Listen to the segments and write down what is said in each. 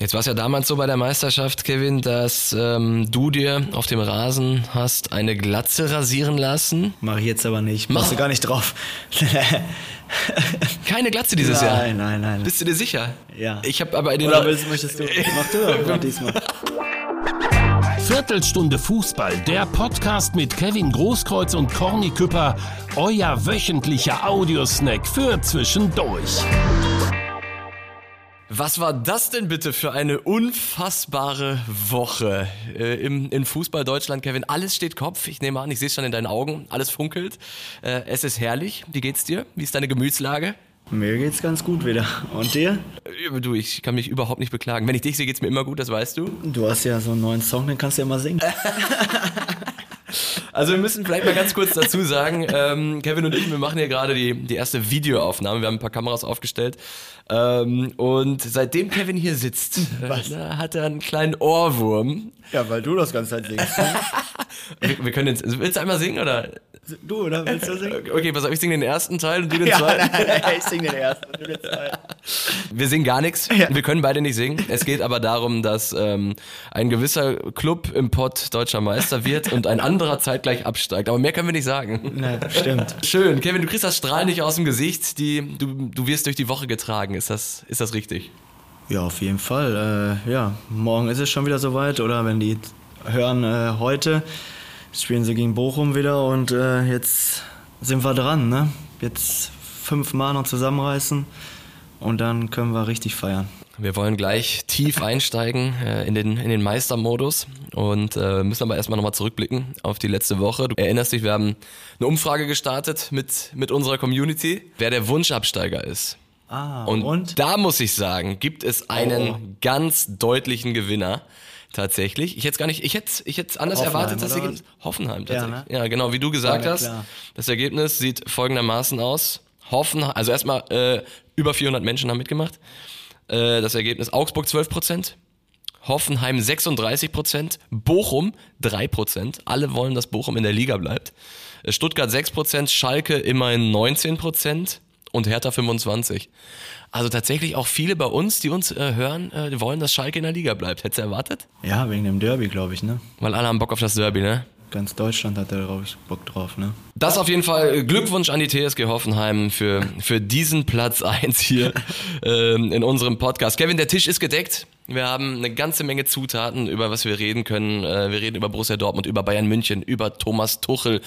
Jetzt war es ja damals so bei der Meisterschaft, Kevin, dass ähm, du dir auf dem Rasen hast eine Glatze rasieren lassen. Mach ich jetzt aber nicht. Machst du gar nicht drauf. Keine Glatze dieses nein, Jahr. Nein, nein, nein. Bist du dir sicher? Ja. Ich habe aber den. Oder willst, möchtest du? Mach du aber mach diesmal. Viertelstunde Fußball, der Podcast mit Kevin Großkreuz und Corny Küpper, euer wöchentlicher Audiosnack für zwischendurch. Was war das denn bitte für eine unfassbare Woche äh, im, in Fußball Deutschland, Kevin? Alles steht Kopf. Ich nehme an, ich sehe es schon in deinen Augen. Alles funkelt. Äh, es ist herrlich. Wie geht's dir? Wie ist deine Gemütslage? Mir geht's ganz gut wieder. Und dir? Äh, Du, ich kann mich überhaupt nicht beklagen. Wenn ich dich sehe, geht's mir immer gut, das weißt du. Du hast ja so einen neuen Song, den kannst du ja mal singen. Also wir müssen vielleicht mal ganz kurz dazu sagen, ähm, Kevin und ich, wir machen hier gerade die, die erste Videoaufnahme. Wir haben ein paar Kameras aufgestellt. Ähm, und seitdem Kevin hier sitzt, äh, da hat er einen kleinen Ohrwurm. Ja, weil du das ganze Zeit singst. Wir, wir können jetzt, willst du einmal singen oder? Du, oder? Willst du singen? Okay, pass auf, ich singe den ersten Teil und du den Ja, zweiten. nein, ich sing den ersten. und du den zweiten. Wir singen gar nichts. Ja. Wir können beide nicht singen. Es geht aber darum, dass ähm, ein gewisser Club im Pott deutscher Meister wird und ein anderer zeitgleich absteigt. Aber mehr können wir nicht sagen. Nein, stimmt. Schön. Kevin, du kriegst das Strahlen nicht aus dem Gesicht. Die, du, du wirst durch die Woche getragen. Ist das, ist das richtig? Ja, auf jeden Fall. Äh, ja, morgen ist es schon wieder soweit. Oder wenn die hören, äh, heute spielen sie gegen Bochum wieder. Und äh, jetzt sind wir dran. Ne? Jetzt fünfmal noch zusammenreißen. Und dann können wir richtig feiern. Wir wollen gleich tief einsteigen äh, in, den, in den Meistermodus und äh, müssen aber erstmal nochmal zurückblicken auf die letzte Woche. Du erinnerst dich, wir haben eine Umfrage gestartet mit, mit unserer Community, wer der Wunschabsteiger ist. Ah, Und, und? da muss ich sagen, gibt es einen Oh. ganz deutlichen Gewinner. Tatsächlich. Ich hätte gar nicht, ich hätte, ich hätte anders Hoffenheim, erwartet, das Ergebnis. Hoffenheim Ja, tatsächlich. ne? Ja, genau, wie du gesagt mir hast. klar. Das Ergebnis sieht folgendermaßen aus. Hoffenheim, also erstmal äh, über 400 Menschen haben mitgemacht. Äh, das Ergebnis Augsburg 12 Prozent, Hoffenheim 36 Prozent, Bochum 3 Prozent. Alle wollen, dass Bochum in der Liga bleibt. Äh, Stuttgart 6 Prozent, Schalke immerhin 19 Prozent und Hertha 25. Also tatsächlich auch viele bei uns, die uns äh, hören, äh, wollen, dass Schalke in der Liga bleibt. Hättest du erwartet? Ja, wegen dem Derby, glaube ich. Ne? Weil alle haben Bock auf das Derby, ne? Ganz Deutschland hat da, glaube ich, Bock drauf. Ne? Das auf jeden Fall Glückwunsch an die TSG Hoffenheim für, für diesen Platz 1 hier ähm, in unserem Podcast. Kevin, der Tisch ist gedeckt. Wir haben eine ganze Menge Zutaten, über was wir reden können. Äh, wir reden über Borussia Dortmund, über Bayern München, über Thomas Tuchel,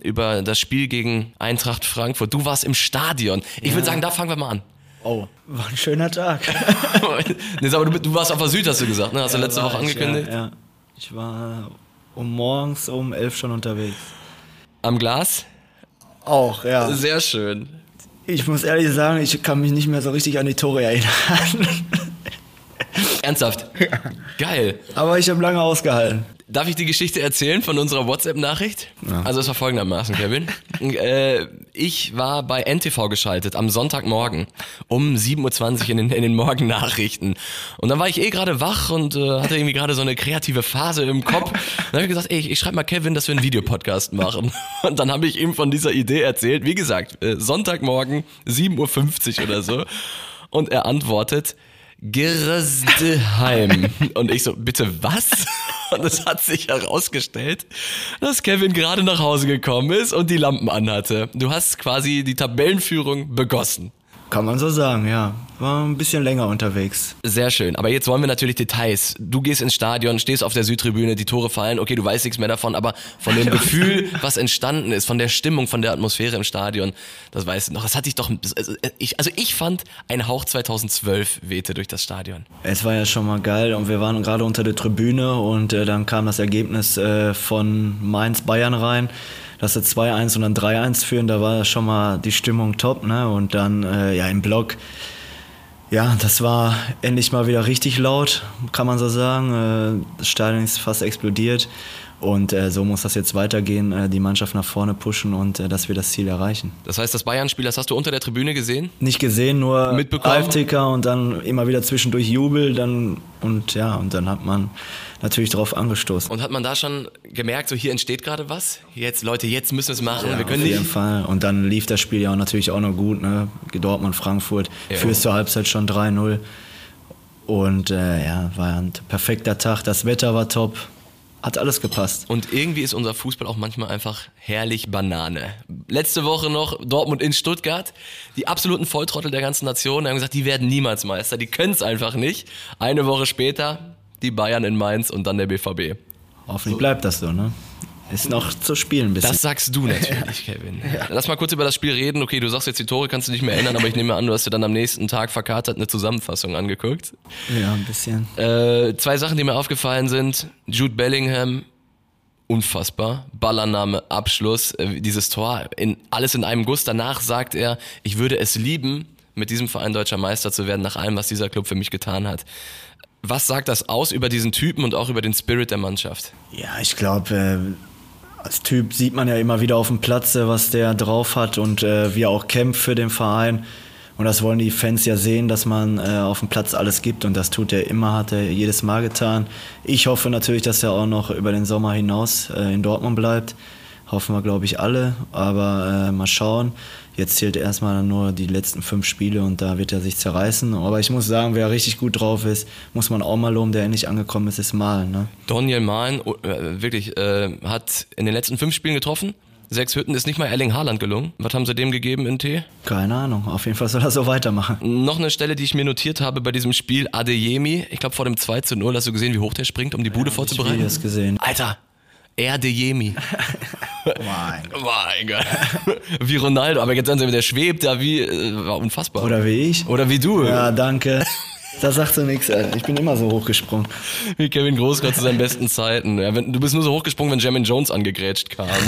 über das Spiel gegen Eintracht Frankfurt. Du warst im Stadion. Ich würde sagen, da fangen wir mal an. Oh, war ein schöner Tag. nee, aber du, du warst auf der Süd, hast du gesagt, ne? Hast du Ja, letzte war Woche ich, angekündigt. Ja, ja. Ich war um morgens um elf schon unterwegs. Am Glas? Auch, ja. Sehr schön. Ich muss ehrlich sagen, ich kann mich nicht mehr so richtig an die Tore erinnern. Ernsthaft? Geil. Aber ich habe lange ausgehalten. Darf ich die Geschichte erzählen von unserer WhatsApp-Nachricht? Also es war folgendermaßen, Kevin. äh, ich war bei NTV geschaltet am Sonntagmorgen um 7.20 Uhr in den, in den Morgennachrichten. Und dann war ich eh gerade wach und äh, hatte irgendwie gerade so eine kreative Phase im Kopf. Dann habe ich gesagt, ey, ich, ich schreibe mal Kevin, dass wir einen Videopodcast machen. Und dann habe ich ihm von dieser Idee erzählt. Wie gesagt, äh, Sonntagmorgen 7.50 Uhr oder so. Und er antwortet, Gersteheim. Und ich so, bitte was? Und es hat sich herausgestellt, dass Kevin gerade nach Hause gekommen ist und die Lampen anhatte. Du hast quasi die Tabellenführung begossen. Kann man so sagen, ja. War ein bisschen länger unterwegs. Sehr schön. Aber jetzt wollen wir natürlich Details. Du gehst ins Stadion, stehst auf der Südtribüne, die Tore fallen. Okay, du weißt nichts mehr davon, aber von dem Gefühl, was entstanden ist, von der Stimmung, von der Atmosphäre im Stadion, das weißt du noch. Das hatte ich doch, also ich, also ich fand, ein Hauch 2012 wehte durch das Stadion. Es war ja schon mal geil und wir waren gerade unter der Tribüne und äh, dann kam das Ergebnis äh, von Mainz Bayern rein. Dass sie 2-1 und dann 3-1 führen, da war schon mal die Stimmung top, ne? Und dann äh, ja im Block Ja, das war endlich mal wieder richtig laut, kann man so sagen. Äh, Das Stadion ist fast explodiert. Und äh, so muss das jetzt weitergehen, äh, die Mannschaft nach vorne pushen und äh, dass wir das Ziel erreichen. Das heißt, das Bayern-Spiel, das hast du unter der Tribüne gesehen? Nicht gesehen, nur? Live-Ticker und dann immer wieder zwischendurch Jubel. Dann, und ja, und dann hat man natürlich drauf angestoßen. Und hat man da schon gemerkt, so hier entsteht gerade was? Jetzt, Leute, jetzt müssen wir es machen. wir können Auf jeden nicht. Fall. Und dann lief das Spiel ja auch natürlich auch noch gut. Ne? Dortmund, Frankfurt, Ja. führst zur Halbzeit schon 3-0. Und äh, ja, war ein perfekter Tag. Das Wetter war top. Hat alles gepasst. Und irgendwie ist unser Fußball auch manchmal einfach herrlich Banane. Letzte Woche noch Dortmund in Stuttgart. Die absoluten Volltrottel der ganzen Nation haben gesagt, die werden niemals Meister. Die können es einfach nicht. Eine Woche später die Bayern in Mainz und dann der BVB. Hoffentlich bleibt das so, ne? Ist noch zu spielen ein bisschen. Das sagst du natürlich, Kevin. Lass mal kurz über das Spiel reden. Okay, du sagst jetzt die Tore, kannst du nicht mehr ändern, aber ich nehme an, du hast dir dann am nächsten Tag verkatert eine Zusammenfassung angeguckt. ja, ein bisschen. Äh, zwei Sachen, die mir aufgefallen sind. Jude Bellingham, unfassbar. Ballername, Abschluss, äh, dieses Tor, in, alles in einem Guss. Danach sagt er, ich würde es lieben, mit diesem Verein deutscher Meister zu werden, nach allem, was dieser Club für mich getan hat. Was sagt das aus über diesen Typen und auch über den Spirit der Mannschaft? Ja, ich glaube, äh, als Typ sieht man ja immer wieder auf dem Platz, äh, was der drauf hat und äh, wie er auch kämpft für den Verein. Und das wollen die Fans ja sehen, dass man äh, auf dem Platz alles gibt und das tut er immer, hat er jedes Mal getan. Ich hoffe natürlich, dass er auch noch über den Sommer hinaus äh, in Dortmund bleibt. Hoffen wir, glaube ich, alle. Aber äh, mal schauen. Jetzt zählt erstmal nur die letzten fünf Spiele und da wird er sich zerreißen. Aber ich muss sagen, wer richtig gut drauf ist, muss man auch mal loben, der endlich angekommen ist, ist Malen. Ne? Daniel Mahlen, oh, äh, wirklich, äh, hat in den letzten fünf Spielen getroffen. Sechs Hütten ist nicht mal Erling Haaland gelungen. Was haben sie dem gegeben in T? Keine Ahnung. Auf jeden Fall soll er so weitermachen. Noch eine Stelle, die ich mir notiert habe bei diesem Spiel, Adeyemi. Ich glaube vor dem 2 zu 0 hast du gesehen, wie hoch der springt, um die Bude Ich vorzubereiten. habe das gesehen. Alter, Erdeyemi. Mein. mein Gott. Wie Ronaldo, aber jetzt sie, der schwebt da wie, äh, war unfassbar. Oder wie ich. Oder wie du. Ja, danke. Da sagst du nichts. Ich bin immer so hochgesprungen. Wie Kevin Großkreuz zu seinen besten Zeiten. Ja, wenn, du bist nur so hochgesprungen, wenn Jermaine Jones angegrätscht kam.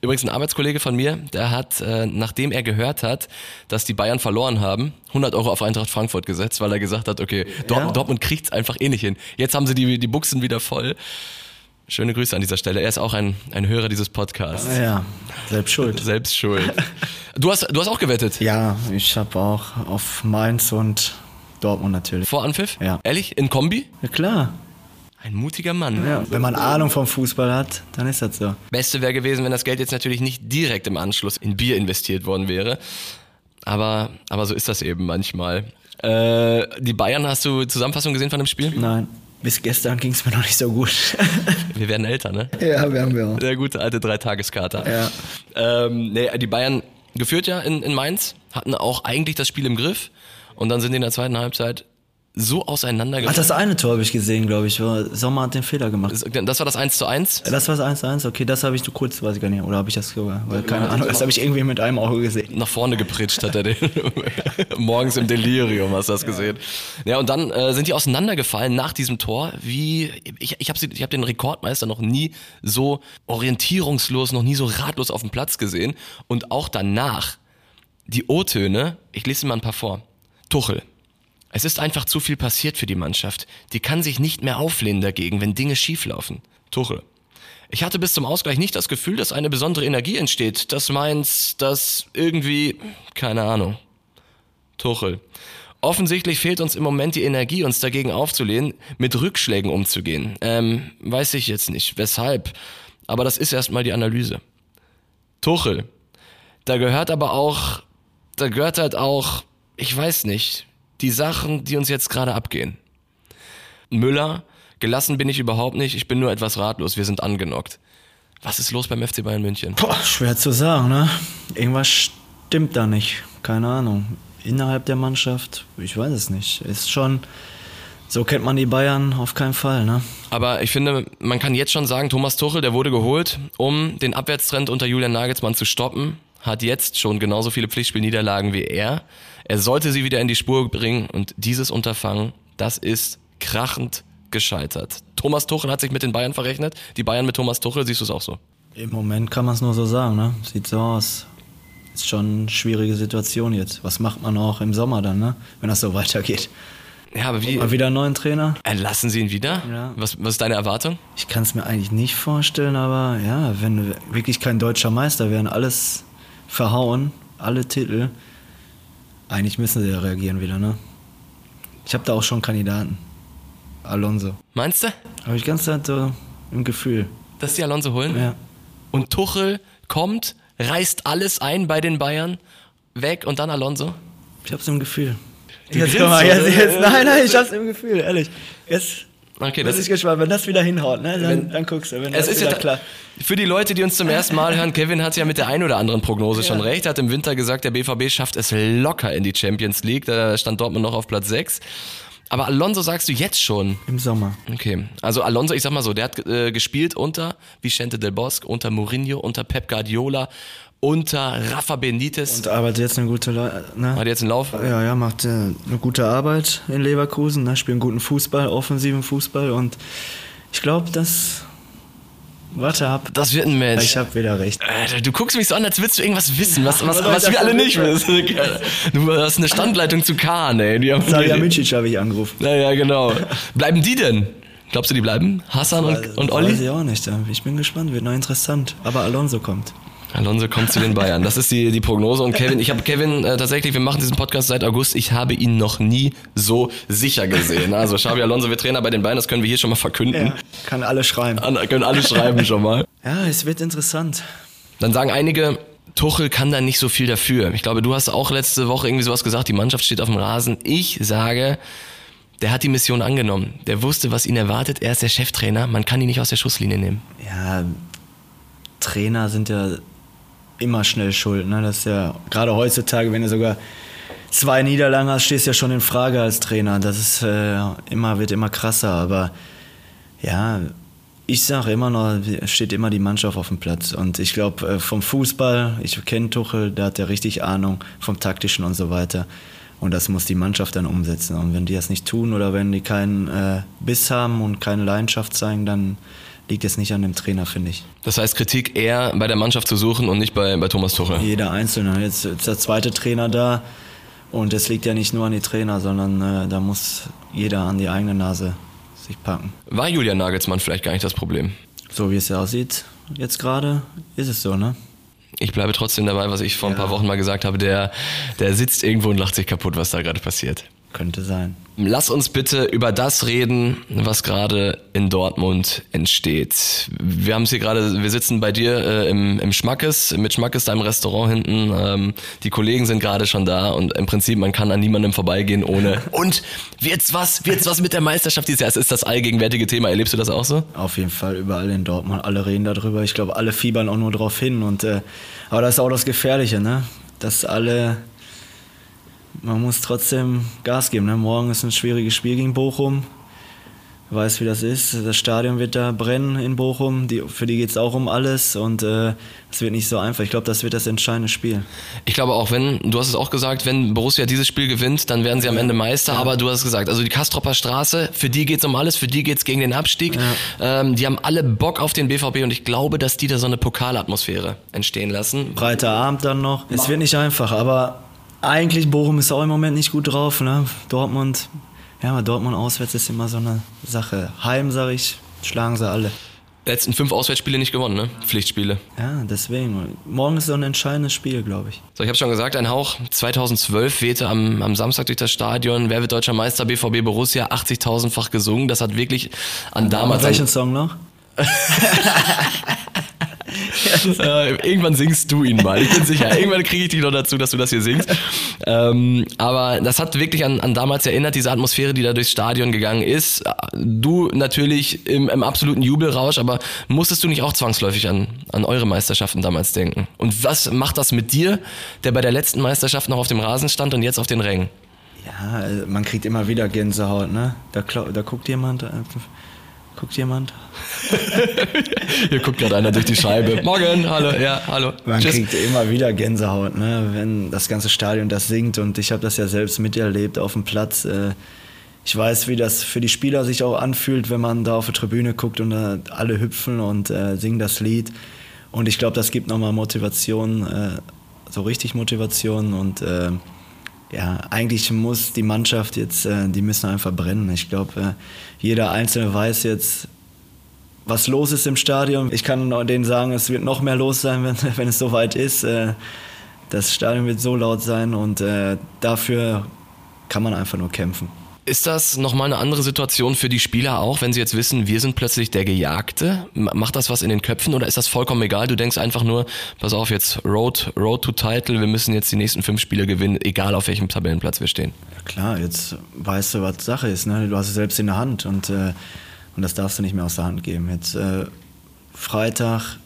Übrigens ein Arbeitskollege von mir, der hat, äh, nachdem er gehört hat, dass die Bayern verloren haben, 100 Euro auf Eintracht Frankfurt gesetzt, weil er gesagt hat, okay, Dortmund, Ja? Dortmund kriegt's einfach eh nicht hin. Jetzt haben sie die, die Buchsen wieder voll. Schöne Grüße an dieser Stelle. Er ist auch ein, ein Hörer dieses Podcasts. Ja, selbst schuld. Selbst schuld. Du hast, du hast auch gewettet. Ja, ich habe auch auf Mainz und Dortmund natürlich. Vor Anpfiff? Ja. Ehrlich? In Kombi? Ja, klar. Ein mutiger Mann. Ja, wenn man Ahnung vom Fußball hat, dann ist das so. Beste wäre gewesen, wenn das Geld jetzt natürlich nicht direkt im Anschluss in Bier investiert worden wäre. Aber, aber so ist das eben manchmal. Äh, die Bayern, hast du Zusammenfassung gesehen von dem Spiel? Nein, bis gestern ging es mir noch nicht so gut. Wir werden älter, ne? ja, wir haben wir auch. Der gute alte Dreitageskater. Ja. Ähm, nee, die Bayern geführt ja in, in Mainz, hatten auch eigentlich das Spiel im Griff und dann sind die in der zweiten Halbzeit so Ach, auseinandergegangen. das eine Tor habe ich gesehen, glaube ich. War- Sommer hat den Fehler gemacht. Das war das 1 zu 1. Das war das 1-1, okay, das habe ich nur kurz, weiß ich gar nicht. Oder habe ich das sogar? Weil, keine Ahnung, das habe ich irgendwie mit einem Auge gesehen. nach vorne gepritscht hat er den. Morgens im Delirium hast du das gesehen. Ja, und dann äh, sind die auseinandergefallen nach diesem Tor, wie ich, ich habe ich hab den Rekordmeister noch nie so orientierungslos, noch nie so ratlos auf dem Platz gesehen. Und auch danach, die O-Töne, ich lese mal ein paar vor. Tuchel. Es ist einfach zu viel passiert für die Mannschaft. Die kann sich nicht mehr auflehnen dagegen, wenn Dinge schieflaufen. Tuchel. Ich hatte bis zum Ausgleich nicht das Gefühl, dass eine besondere Energie entsteht. Das meins, das irgendwie, keine Ahnung. Tuchel. Offensichtlich fehlt uns im Moment die Energie, uns dagegen aufzulehnen, mit Rückschlägen umzugehen. Ähm, weiß ich jetzt nicht, weshalb. Aber das ist erstmal die Analyse. Tuchel. Da gehört aber auch, da gehört halt auch, ich weiß nicht, die Sachen, die uns jetzt gerade abgehen. Müller, gelassen bin ich überhaupt nicht, ich bin nur etwas ratlos, wir sind angenockt. Was ist los beim FC Bayern München? Boah, schwer zu sagen, ne? Irgendwas stimmt da nicht. Keine Ahnung. Innerhalb der Mannschaft, ich weiß es nicht. Ist schon, so kennt man die Bayern auf keinen Fall, ne? Aber ich finde, man kann jetzt schon sagen, Thomas Tuchel, der wurde geholt, um den Abwärtstrend unter Julian Nagelsmann zu stoppen, hat jetzt schon genauso viele Pflichtspielniederlagen wie er. Er sollte sie wieder in die Spur bringen und dieses Unterfangen, das ist krachend gescheitert. Thomas Tuchel hat sich mit den Bayern verrechnet, die Bayern mit Thomas Tuchel, siehst du es auch so? Im Moment kann man es nur so sagen, ne? Sieht so aus. Ist schon eine schwierige Situation jetzt. Was macht man auch im Sommer dann, ne? Wenn das so weitergeht. Ja, aber wie? Mal wieder einen neuen Trainer? Entlassen sie ihn wieder? Ja. Was, was ist deine Erwartung? Ich kann es mir eigentlich nicht vorstellen, aber ja, wenn wir wirklich kein deutscher Meister wären, alles verhauen, alle Titel, eigentlich müssen sie ja reagieren wieder, ne? Ich habe da auch schon Kandidaten. Alonso. Meinst du, Habe ich ganz Zeit so im Gefühl. dass die Alonso holen? Ja. Und Tuchel kommt, reißt alles ein bei den Bayern, weg und dann Alonso? Ich habe so im Gefühl. Jetzt, jetzt, jetzt, nein, nein, ich hab's im Gefühl, ehrlich. Jetzt Okay, das das ist gespannt, wenn das wieder hinhaut, ne? Dann, Wenn- dann guckst du, wenn Es ist ja klar. für die Leute, die uns zum ersten Mal hören, Kevin hat ja mit der einen oder anderen Prognose schon recht. Er hat im Winter gesagt, der BVB schafft es locker in die Champions League. Da stand Dortmund noch auf Platz 6. Aber Alonso sagst du jetzt schon. Im Sommer. Okay, also Alonso, ich sag mal so, der hat äh, gespielt unter Vicente del Bosque, unter Mourinho, unter Pep Guardiola, unter Rafa Benitez. Und arbeitet jetzt eine gute, Le ne? hat jetzt einen Lauf. Ja, ja, macht äh, eine gute Arbeit in Leverkusen, ne? spielt einen guten Fußball, offensiven Fußball und ich glaube, das. Warte ab. Das wird ein Match. Ich habe wieder recht. Alter, du guckst mich so an, als würdest du irgendwas wissen, was, was, was wir alle nicht wissen. Du hast eine Standleitung zu Kahn, ey. Die haben Salihamidzic habe ich angerufen. Ja, ja, genau. Bleiben die denn? Glaubst du, die bleiben? Hassan und, und Weiß Olli? ich auch nicht. Ich bin gespannt, wird noch interessant. Aber Alonso kommt. Alonso kommt zu den Bayern. Das ist die, die Prognose. Und Kevin, ich habe Kevin äh, tatsächlich, wir machen diesen Podcast seit August. Ich habe ihn noch nie so sicher gesehen. Also Xabi Alonso wird Trainer bei den Bayern, das können wir hier schon mal verkünden. Ja, kann alle schreiben. An, können alle schreiben schon mal. Ja, es wird interessant. Dann sagen einige, Tuchel kann da nicht so viel dafür. Ich glaube, du hast auch letzte Woche irgendwie sowas gesagt, die Mannschaft steht auf dem Rasen. Ich sage, der hat die Mission angenommen. Der wusste, was ihn erwartet. Er ist der Cheftrainer. Man kann ihn nicht aus der Schusslinie nehmen. Ja, Trainer sind ja immer schnell schuld. Ne? Das ist ja gerade heutzutage, wenn du sogar zwei Niederlagen hast, stehst du ja schon in Frage als Trainer. Das ist äh, immer, wird immer krasser. Aber ja, ich sage immer noch, steht immer die Mannschaft auf dem Platz. Und ich glaube, äh, vom Fußball, ich kenne Tuchel, da hat er richtig Ahnung vom Taktischen und so weiter. Und das muss die Mannschaft dann umsetzen. Und wenn die das nicht tun oder wenn die keinen äh, Biss haben und keine Leidenschaft zeigen, dann liegt es nicht an dem Trainer, finde ich. Das heißt, Kritik eher bei der Mannschaft zu suchen und nicht bei, bei Thomas Tuchel. Jeder Einzelne. Jetzt ist der zweite Trainer da. Und es liegt ja nicht nur an die Trainer, sondern äh, da muss jeder an die eigene Nase sich packen. War Julian Nagelsmann vielleicht gar nicht das Problem? So wie es ja aussieht, jetzt gerade, ist es so, ne? Ich bleibe trotzdem dabei, was ich vor ein paar Wochen mal gesagt habe. Der, der sitzt irgendwo und lacht sich kaputt, was da gerade passiert. Könnte sein. Lass uns bitte über das reden, was gerade in Dortmund entsteht. Wir haben es hier gerade, wir sitzen bei dir äh, im, im Schmackes, mit Schmackes, deinem Restaurant hinten. Ähm, die Kollegen sind gerade schon da und im Prinzip, man kann an niemandem vorbeigehen ohne. Und wird's was? Wird's was mit der Meisterschaft dieses Jahr? Es ist das allgegenwärtige Thema. Erlebst du das auch so? Auf jeden Fall überall in Dortmund. Alle reden darüber. Ich glaube, alle fiebern auch nur drauf hin. Und, äh, aber das ist auch das Gefährliche, ne? Dass alle. Man muss trotzdem Gas geben. Ne? Morgen ist ein schwieriges Spiel gegen Bochum. Du weißt, wie das ist. Das Stadion wird da brennen in Bochum. Die, für die geht es auch um alles. Und es äh, wird nicht so einfach. Ich glaube, das wird das entscheidende Spiel. Ich glaube auch, wenn, du hast es auch gesagt, wenn Borussia dieses Spiel gewinnt, dann werden sie am Ende Meister. Aber du hast gesagt, also die Kastropper Straße, für die geht's um alles, für die geht's gegen den Abstieg. Ähm, die haben alle Bock auf den BVB und ich glaube, dass die da so eine Pokalatmosphäre entstehen lassen. Breiter Abend dann noch. Es wird nicht einfach, aber eigentlich Bochum ist auch im Moment nicht gut drauf. Ne? Dortmund, ja, aber Dortmund auswärts ist immer so eine Sache. Heim, sag ich, schlagen sie alle. Letzten fünf Auswärtsspiele nicht gewonnen, ne? Pflichtspiele. Ja, deswegen. Morgen ist so ein entscheidendes Spiel, glaube ich. So, ich habe schon gesagt, ein Hauch 2012 wehte am, am Samstag durch das Stadion. Wer wird deutscher Meister? BVB Borussia, 80.000-fach gesungen. Das hat wirklich an damals... Und welchen Song noch? äh, irgendwann singst du ihn mal. Ich bin sicher. Irgendwann kriege ich dich noch dazu, dass du das hier singst. Ähm, aber das hat wirklich an, an damals erinnert, diese Atmosphäre, die da durchs Stadion gegangen ist. Du natürlich im, im absoluten Jubelrausch, aber musstest du nicht auch zwangsläufig an, an eure Meisterschaften damals denken? Und was macht das mit dir, der bei der letzten Meisterschaft noch auf dem Rasen stand und jetzt auf den Rängen? Ja, also man kriegt immer wieder Gänsehaut, ne? Da, da guckt jemand, äh, guckt jemand. Hier guckt gerade einer durch die Scheibe. Morgen, hallo, ja, hallo. Man Tschüss. kriegt immer wieder Gänsehaut, ne? wenn das ganze Stadion das singt. Und ich habe das ja selbst miterlebt auf dem Platz. Äh, Ich weiß, wie das für die Spieler sich auch anfühlt, wenn man da auf der Tribüne guckt und äh, alle hüpfen und äh, singen das Lied. Und ich glaube, das gibt nochmal Motivation, so richtig Motivation. Und äh, ja, eigentlich muss die Mannschaft jetzt, äh, die müssen einfach brennen. Ich glaube, äh, jeder Einzelne weiß jetzt, was los ist im Stadion. Ich kann denen sagen, es wird noch mehr los sein, wenn, wenn es soweit ist. Äh, Das Stadion wird so laut sein und dafür kann man einfach nur kämpfen. Ist das nochmal eine andere Situation für die Spieler auch, wenn sie jetzt wissen, wir sind plötzlich der Gejagte? Macht das was in den Köpfen oder ist das vollkommen egal? Du denkst einfach nur, pass auf, jetzt Road, Road to Title, wir müssen jetzt die nächsten fünf Spiele gewinnen, egal auf welchem Tabellenplatz wir stehen. Ja klar, jetzt weißt du, was Sache ist. Ne? Du hast es selbst in der Hand und, äh, und das darfst du nicht mehr aus der Hand geben. Jetzt äh, Freitag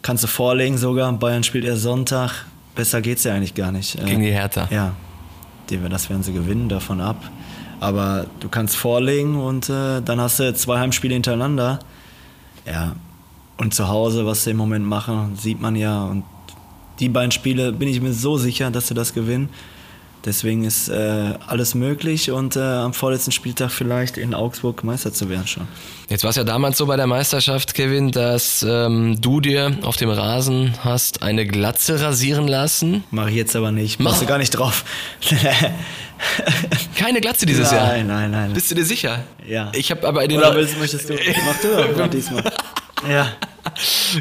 kannst du vorlegen sogar, Bayern spielt erst Sonntag. Besser geht's ja eigentlich gar nicht. Gegen die Hertha. Ja, das werden sie gewinnen, davon ab. Aber du kannst vorlegen und äh, dann hast du zwei Heimspiele hintereinander. Ja, und zu Hause, was sie im Moment machen, sieht man ja. Und die beiden Spiele bin ich mir so sicher, dass sie das gewinnen. Deswegen ist äh, alles möglich und äh, am vorletzten Spieltag vielleicht in Augsburg Meister zu werden schon. Jetzt war es ja damals so bei der Meisterschaft, Kevin, dass ähm, du dir auf dem Rasen hast eine Glatze rasieren lassen. Mach ich jetzt aber nicht. Machst du gar nicht drauf. Keine Glatze dieses nein, Jahr? Nein, nein, nein. Bist du dir sicher? Ja. Ich habe aber den Oder willst, möchtest du? Mach du diesmal. Ja.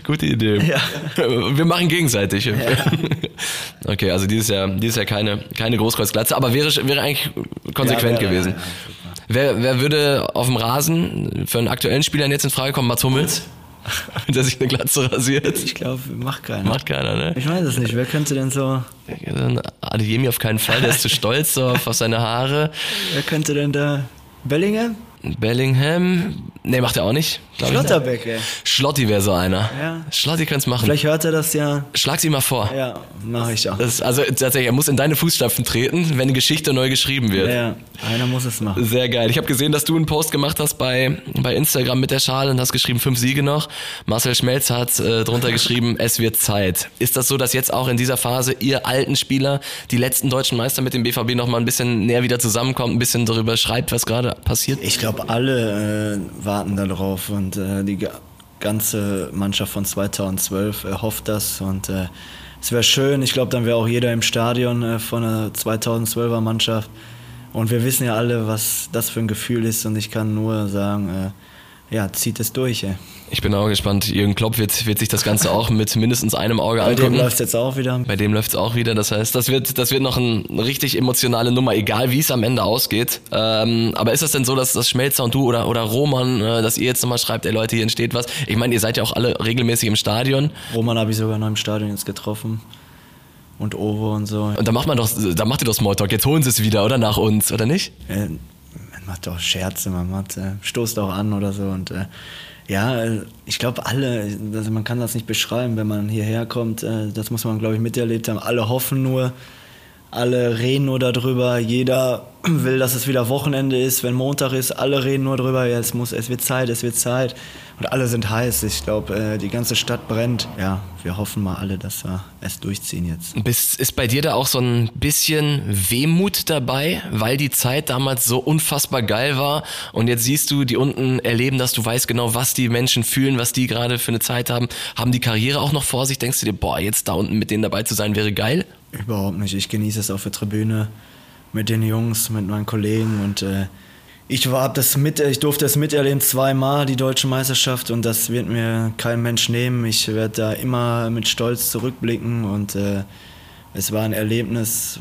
Gute Idee. Ja. Wir machen gegenseitig. Ja. Okay, also dieses Jahr, dieses Jahr keine, keine Großkreuzglatze, aber wäre, wäre eigentlich konsequent ja, wäre, gewesen. wer, wer würde auf dem Rasen für einen aktuellen Spieler jetzt in Frage kommen? Mats Hummels? der sich eine Glatze rasiert. Ich glaube, macht keiner. Macht keiner, ne? Ich weiß es nicht. Wer könnte denn so. Adeyemi auf keinen Fall, der ist zu stolz auf, auf seine Haare. Wer könnte denn da. Bellingham? Bellingham, nee, macht er auch nicht. Schlotterbeck, ey. Schlotti wäre so einer. Ja. Schlotti könnte es machen. Vielleicht hört er das ja. Schlag sie mal vor. Ja, mache ich auch. Das, also tatsächlich, er muss in deine Fußstapfen treten, wenn die Geschichte neu geschrieben wird. Ja, einer muss es machen. Sehr geil. Ich habe gesehen, dass du einen Post gemacht hast bei, bei Instagram mit der Schale und hast geschrieben, fünf Siege noch. Marcel Schmelz hat äh, drunter geschrieben, es wird Zeit. Ist das so, dass jetzt auch in dieser Phase ihr alten Spieler, die letzten deutschen Meister mit dem BVB noch mal ein bisschen näher wieder zusammenkommt, ein bisschen darüber schreibt, was gerade passiert? Ich glaube, alle äh, warten darauf und äh, die ganze Mannschaft von 2012 äh, hofft das und äh, es wäre schön. Ich glaube, dann wäre auch jeder im Stadion äh, von der 2012er Mannschaft. Und wir wissen ja alle, was das für ein Gefühl ist und ich kann nur sagen, äh, ja, zieht es durch. Ey. Ich bin auch gespannt. Jürgen Klopp wird, wird sich das Ganze auch mit mindestens einem Auge Bei angucken. dem läuft es jetzt auch wieder. Bei dem läuft es auch wieder. Das heißt, das wird, das wird noch ein, eine richtig emotionale Nummer, egal wie es am Ende ausgeht. Ähm, aber ist das denn so, dass das Schmelzer und du oder, oder Roman, äh, dass ihr jetzt nochmal schreibt, ey Leute, hier entsteht was? Ich meine, ihr seid ja auch alle regelmäßig im Stadion. Roman habe ich sogar noch im Stadion jetzt getroffen. Und Ovo und so. Und da macht man doch, da macht ihr doch Smalltalk. Jetzt holen sie es wieder, oder nach uns, oder nicht? Äh, man macht doch Scherze, man macht, äh, stoßt auch an oder so und äh, ja, ich glaube alle, also man kann das nicht beschreiben, wenn man hierher kommt, äh, das muss man glaube ich miterlebt haben. Alle hoffen nur, alle reden nur darüber, jeder will, dass es wieder Wochenende ist, wenn Montag ist, alle reden nur darüber, ja, es muss, es wird Zeit, es wird Zeit. Und alle sind heiß. Ich glaube, äh, die ganze Stadt brennt. Ja, wir hoffen mal alle, dass wir es durchziehen jetzt. Bist, ist bei dir da auch so ein bisschen Wehmut dabei, weil die Zeit damals so unfassbar geil war und jetzt siehst du, die unten erleben das, du weißt genau, was die Menschen fühlen, was die gerade für eine Zeit haben, haben die Karriere auch noch vor sich, denkst du dir, boah, jetzt da unten mit denen dabei zu sein, wäre geil? Überhaupt nicht. Ich genieße es auf der Tribüne mit den Jungs, mit meinen Kollegen und äh, ich war das mit, ich durfte es miterleben zweimal die deutsche Meisterschaft und das wird mir kein Mensch nehmen. Ich werde da immer mit Stolz zurückblicken und äh, es war ein Erlebnis.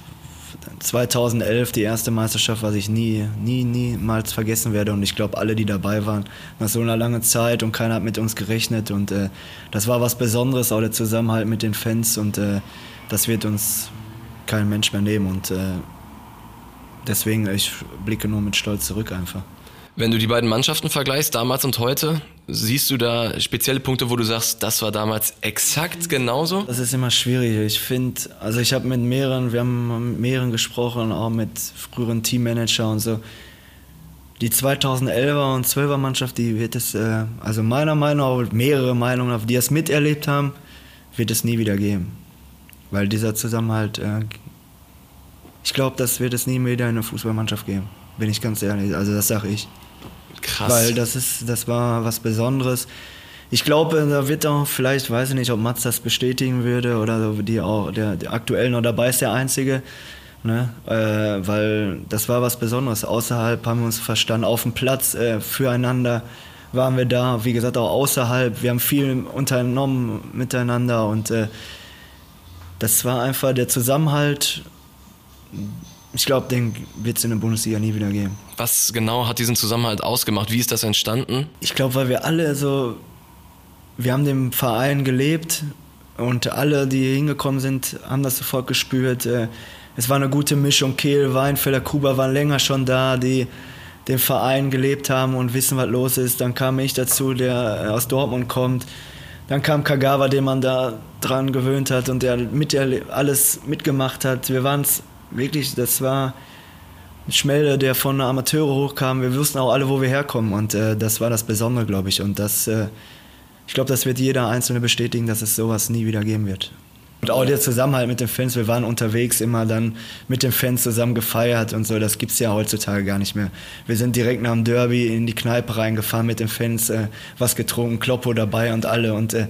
2011 die erste Meisterschaft, was ich nie, nie, niemals vergessen werde und ich glaube alle, die dabei waren, nach so einer langen Zeit und keiner hat mit uns gerechnet und äh, das war was Besonderes, auch der Zusammenhalt mit den Fans und äh, das wird uns kein Mensch mehr nehmen und äh, deswegen, ich blicke nur mit Stolz zurück einfach. Wenn du die beiden Mannschaften vergleichst, damals und heute, siehst du da spezielle Punkte, wo du sagst, das war damals exakt genauso? Das ist immer schwierig. Ich finde, also ich habe mit mehreren, wir haben mit mehreren gesprochen, auch mit früheren Teammanager und so. Die 2011er und 12er Mannschaft, die wird es, äh, also meiner Meinung nach, mehrere Meinungen, die es miterlebt haben, wird es nie wieder geben. Weil dieser Zusammenhalt äh, ich glaube, das wird es nie mehr wieder in einer Fußballmannschaft geben. Bin ich ganz ehrlich. Also das sage ich. Krass. Weil das ist, das war was Besonderes. Ich glaube, da wird auch, vielleicht, weiß ich nicht, ob Mats das bestätigen würde oder die auch, der, der aktuell noch dabei ist, der Einzige. Ne? Äh, weil das war was Besonderes. Außerhalb haben wir uns verstanden, auf dem Platz äh, füreinander waren wir da. Wie gesagt, auch außerhalb. Wir haben viel unternommen miteinander und äh, das war einfach der Zusammenhalt ich glaube, den wird es in der Bundesliga nie wieder geben. Was genau hat diesen Zusammenhalt ausgemacht? Wie ist das entstanden? Ich glaube, weil wir alle so, wir haben dem Verein gelebt und alle, die hingekommen sind, haben das sofort gespürt. Äh, es war eine gute Mischung. Kehl, Weinfelder, Kuba waren länger schon da, die den Verein gelebt haben und wissen, was los ist. Dann kam ich dazu, der aus Dortmund kommt. Dann kam Kagawa, den man da dran gewöhnt hat und der mit alles mitgemacht hat. Wir waren es wirklich, das war ein Schmelde, der von Amateure hochkam. Wir wussten auch alle, wo wir herkommen und äh, das war das Besondere, glaube ich. Und das, äh, ich glaube, das wird jeder Einzelne bestätigen, dass es sowas nie wieder geben wird. Und auch der Zusammenhalt mit den Fans, wir waren unterwegs immer dann mit den Fans zusammen gefeiert und so, das gibt es ja heutzutage gar nicht mehr. Wir sind direkt nach dem Derby in die Kneipe reingefahren mit den Fans, äh, was getrunken, Kloppo dabei und alle und äh,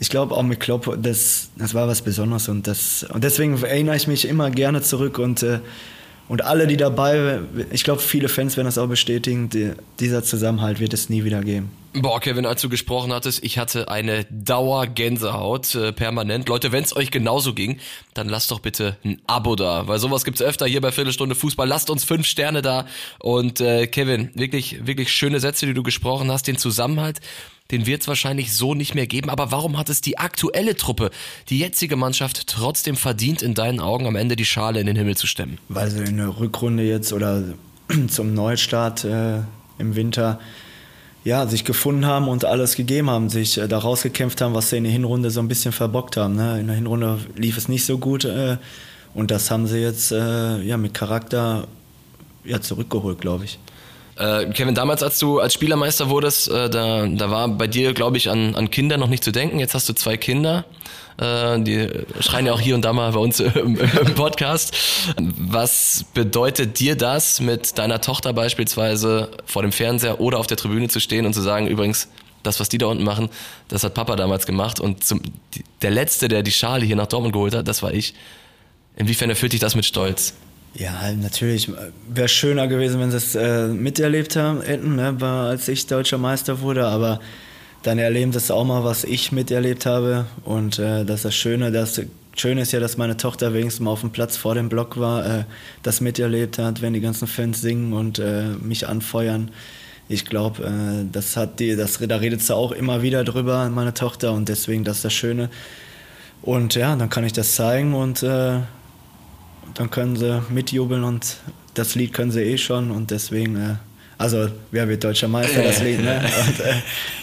ich glaube auch mit Klopp, das, das war was Besonderes und, das, und deswegen erinnere ich mich immer gerne zurück und, äh, und alle, die dabei, ich glaube, viele Fans werden das auch bestätigen, die, dieser Zusammenhalt wird es nie wieder geben. Boah, Kevin, als du gesprochen hattest, ich hatte eine Dauergänsehaut äh, permanent. Leute, wenn es euch genauso ging, dann lasst doch bitte ein Abo da, weil sowas gibt's öfter hier bei Viertelstunde Fußball. Lasst uns fünf Sterne da. Und äh, Kevin, wirklich, wirklich schöne Sätze, die du gesprochen hast, den Zusammenhalt den wird es wahrscheinlich so nicht mehr geben. Aber warum hat es die aktuelle Truppe, die jetzige Mannschaft, trotzdem verdient, in deinen Augen am Ende die Schale in den Himmel zu stemmen? Weil sie in der Rückrunde jetzt oder zum Neustart äh, im Winter ja, sich gefunden haben und alles gegeben haben, sich äh, da rausgekämpft haben, was sie in der Hinrunde so ein bisschen verbockt haben. Ne? In der Hinrunde lief es nicht so gut äh, und das haben sie jetzt äh, ja, mit Charakter ja, zurückgeholt, glaube ich. Äh, Kevin, damals, als du als Spielermeister wurdest, äh, da, da war bei dir, glaube ich, an, an Kinder noch nicht zu denken. Jetzt hast du zwei Kinder. Äh, die schreien ja auch hier und da mal bei uns im, im Podcast. Was bedeutet dir das, mit deiner Tochter beispielsweise vor dem Fernseher oder auf der Tribüne zu stehen und zu sagen, übrigens, das, was die da unten machen, das hat Papa damals gemacht und zum, der Letzte, der die Schale hier nach Dortmund geholt hat, das war ich. Inwiefern erfüllt dich das mit Stolz? Ja, natürlich. Wäre schöner gewesen, wenn sie es äh, miterlebt hätten, ne, als ich deutscher Meister wurde. Aber dann erleben sie auch mal, was ich miterlebt habe. Und äh, das ist das Schöne. Das Schöne ist ja, dass meine Tochter wenigstens mal auf dem Platz vor dem Block war, äh, das miterlebt hat, wenn die ganzen Fans singen und äh, mich anfeuern. Ich glaube, äh, das hat die, das, da redet sie auch immer wieder drüber, meine Tochter. Und deswegen, das ist das Schöne. Und ja, dann kann ich das zeigen und äh, dann können sie mitjubeln und das Lied können sie eh schon und deswegen, äh, also wer wird deutscher Meister, das Lied, ne?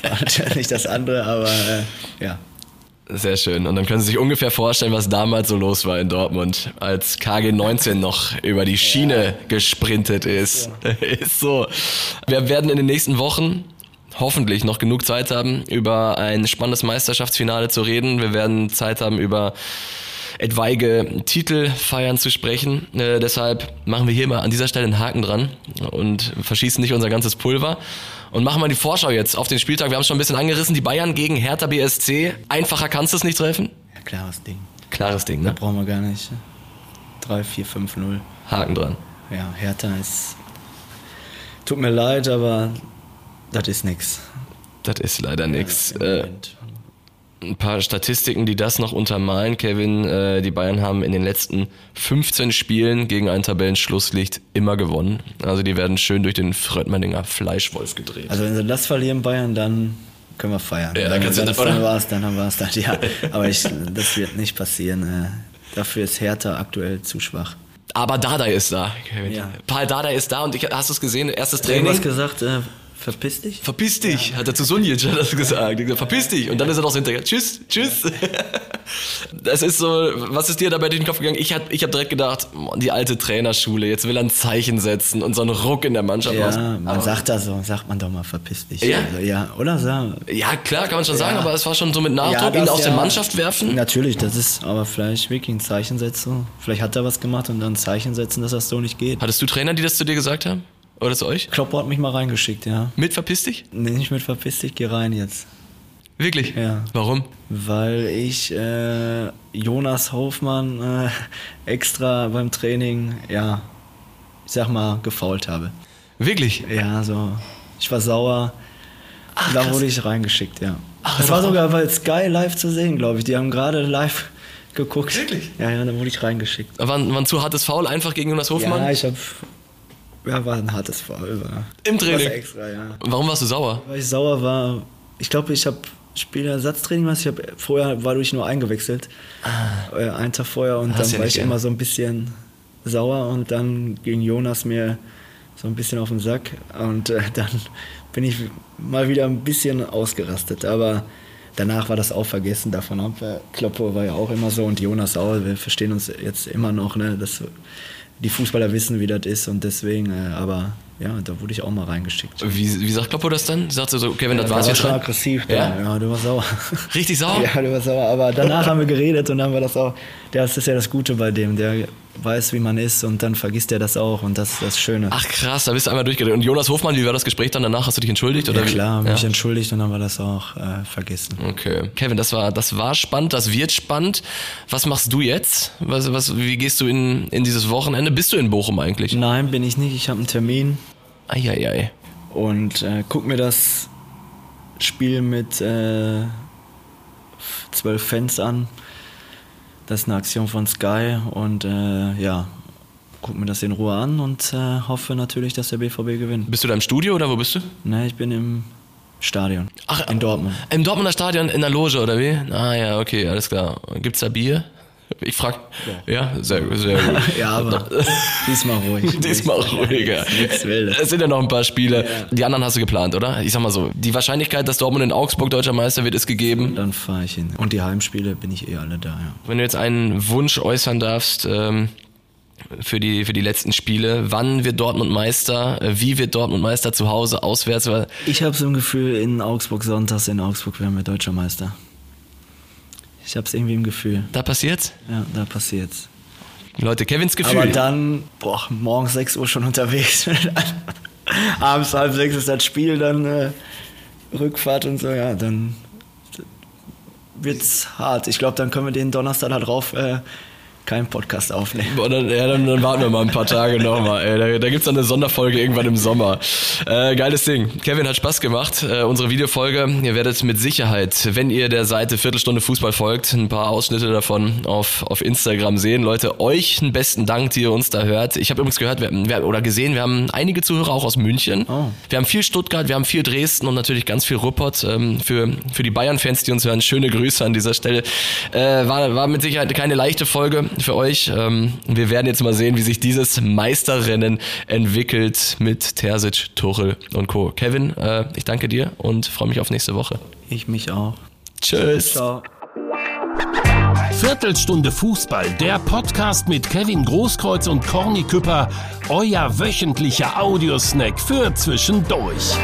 Und, äh, nicht das andere, aber äh, ja. Sehr schön. Und dann können Sie sich ungefähr vorstellen, was damals so los war in Dortmund, als KG19 noch über die Schiene ja. gesprintet ist. Ist so. Wir werden in den nächsten Wochen hoffentlich noch genug Zeit haben, über ein spannendes Meisterschaftsfinale zu reden. Wir werden Zeit haben, über etwaige Titelfeiern zu sprechen. Äh, deshalb machen wir hier mal an dieser Stelle einen Haken dran und verschießen nicht unser ganzes Pulver. Und machen wir die Vorschau jetzt auf den Spieltag. Wir haben es schon ein bisschen angerissen. Die Bayern gegen Hertha BSC. Einfacher kannst du es nicht treffen? Ja, klares Ding. Klares Ding, ne? Da brauchen wir gar nicht. 3, 4, 5, 0. Haken dran. Ja, Hertha ist. Tut mir leid, aber das ist nix. Das ist leider nix. Ja, äh, ein paar Statistiken, die das noch untermalen, Kevin. Äh, die Bayern haben in den letzten 15 Spielen gegen ein Tabellenschlusslicht immer gewonnen. Also die werden schön durch den Fröttmanninger Fleischwolf gedreht. Also wenn sie das verlieren, Bayern, dann können wir feiern. Ja, dann, dann, dann, dann war es, dann haben wir es dann. Ja, aber ich, das wird nicht passieren. Äh, dafür ist Hertha aktuell zu schwach. Aber Dada ist da. Kevin. Ja. Paul Dada ist da und ich, hast du es gesehen? Erstes Training. Du hast gesagt, äh, Verpiss dich? Verpiss dich, ja. hat er zu Sunjic das gesagt. Verpiss dich. Und dann ist er noch so hinterher. Tschüss, tschüss. Das ist so, was ist dir dabei durch den Kopf gegangen? Ich habe ich hab direkt gedacht, die alte Trainerschule, jetzt will er ein Zeichen setzen und so einen Ruck in der Mannschaft Ja, raus. man sagt da so, sagt man doch mal, verpiss dich. Ja, also, ja oder? So. Ja, klar, kann man schon sagen, aber es war schon so mit Nachdruck, ihn aus der Mannschaft werfen. Natürlich, das ist aber vielleicht wirklich ein Zeichen setzen. Vielleicht hat er was gemacht und dann ein Zeichen setzen, dass das so nicht geht. Hattest du Trainer, die das zu dir gesagt haben? Oder zu euch? Kloppo hat mich mal reingeschickt, ja. Mit verpiss dich? Nee, nicht mit verpiss dich, geh rein jetzt. Wirklich? Ja. Warum? Weil ich äh, Jonas Hofmann äh, extra beim Training, ja, ich sag mal, gefault habe. Wirklich? Ja, so. Ich war sauer. Ach, da krass. wurde ich reingeschickt, ja. Ach, das war sogar bei Sky live zu sehen, glaube ich. Die haben gerade live geguckt. Wirklich? Ja, ja, da wurde ich reingeschickt. War, war ein zu hartes Foul einfach gegen Jonas Hofmann? Ja, ich hab. Ja, war ein hartes Foul. War, Im Training? Extra, ja. Warum warst du sauer? Weil ich sauer war. Ich glaube, ich habe Spielersatztraining gemacht. Ich habe vorher war ich nur eingewechselt. Äh, einen Tag vorher und Ah. Hast dann ja war ich ja. immer so ein bisschen sauer und dann ging Jonas mir so ein bisschen auf den Sack und äh, dann bin ich mal wieder ein bisschen ausgerastet. Aber danach war das auch vergessen. Davon ab. Äh, Kloppo war ja auch immer so und Jonas auch. Wir verstehen uns jetzt immer noch. Ne? Das, die Fußballer wissen, wie das ist und deswegen. Äh, aber ja, da wurde ich auch mal reingeschickt. Wie, wie sagt Kloppo das dann? Sagt er so, Kevin, das Ja, war's war jetzt schon aggressiv. Ja? Ja? ja, du warst sauer. Richtig sauer? Ja, du warst sauer. Aber danach haben wir geredet und dann war das auch. Das ist ja das Gute bei dem. Der weiß, wie man ist und dann vergisst er das auch und das ist das Schöne. Ach krass, da bist du einmal durchgedreht. Und Jonas Hofmann, wie war das Gespräch dann danach? Hast du dich entschuldigt? Oder ja, klar, Ja. mich entschuldigt und dann war das auch äh, vergessen. Okay. Kevin, das war, das war spannend, das wird spannend. Was machst du jetzt? Was, was, wie gehst du in, in dieses Wochenende? Bist du in Bochum eigentlich? Nein, bin ich nicht. Ich habe einen Termin Eieiei. und äh, guck mir das Spiel mit äh, zwölf Fans an. Das ist eine Aktion von Sky und äh, ja, guck mir das in Ruhe an und äh, hoffe natürlich, dass der BVB gewinnt. Bist du da im Studio oder wo bist du? Ne, ich bin im Stadion. Ach, in Dortmund. Im Dortmunder Stadion in der Loge oder wie? Ah ja, okay, alles klar. Gibt's da Bier? Ich frag. Ja, sehr, gut, sehr gut. Ja, aber diesmal ruhig. Diesmal ruhiger. Es sind ja noch ein paar Spiele. Die anderen hast du geplant, oder? Ich sag mal so, die Wahrscheinlichkeit, dass Dortmund in Augsburg deutscher Meister wird, ist gegeben. Dann fahre ich hin. Und die Heimspiele bin ich eh alle da, ja. Wenn du jetzt einen Wunsch äußern darfst ähm, für, die, für die letzten Spiele, wann wird Dortmund Meister? Äh, Wie wird Dortmund Meister? Zu Hause, auswärts? Ich habe so ein Gefühl, in Augsburg sonntags, in Augsburg werden wir deutscher Meister. Ich habe es irgendwie im Gefühl. Da passiert's? Ja, da passiert's. Leute, Kevins Gefühl. Aber dann, boah, morgens 6 Uhr schon unterwegs. Abends halb sechs ist das Spiel, dann äh, Rückfahrt und so, ja, dann wird's hart. Ich glaube, dann können wir den Donnerstag da drauf äh, keinen Podcast aufnehmen. Dann, ja, dann, dann warten wir mal ein paar Tage nochmal. Da, da gibt's dann eine Sonderfolge irgendwann im Sommer. Äh, geiles Ding. Kevin hat Spaß gemacht. Äh, unsere Videofolge. Ihr werdet mit Sicherheit, wenn ihr der Seite Viertelstunde Fußball folgt, ein paar Ausschnitte davon auf, auf Instagram sehen. Leute, euch einen besten Dank, die ihr uns da hört. Ich habe übrigens gehört wir, wir, oder gesehen, wir haben einige Zuhörer auch aus München. Oh. Wir haben viel Stuttgart, wir haben viel Dresden und natürlich ganz viel Ruppert. Ähm, für, für die Bayern-Fans, die uns hören, schöne Grüße an dieser Stelle. Äh, war, war mit Sicherheit keine leichte Folge für euch. Ähm, wir werden jetzt mal sehen, wie sich dieses Meisterrennen entwickelt mit Terzic, Tuchel und Co. Kevin, äh, ich danke dir und freue mich auf nächste Woche. Ich mich auch. Tschüss. Ciao. Viertelstunde Fußball, der Podcast mit Kevin Großkreuz und Corny Küpper, euer wöchentlicher Audiosnack für zwischendurch.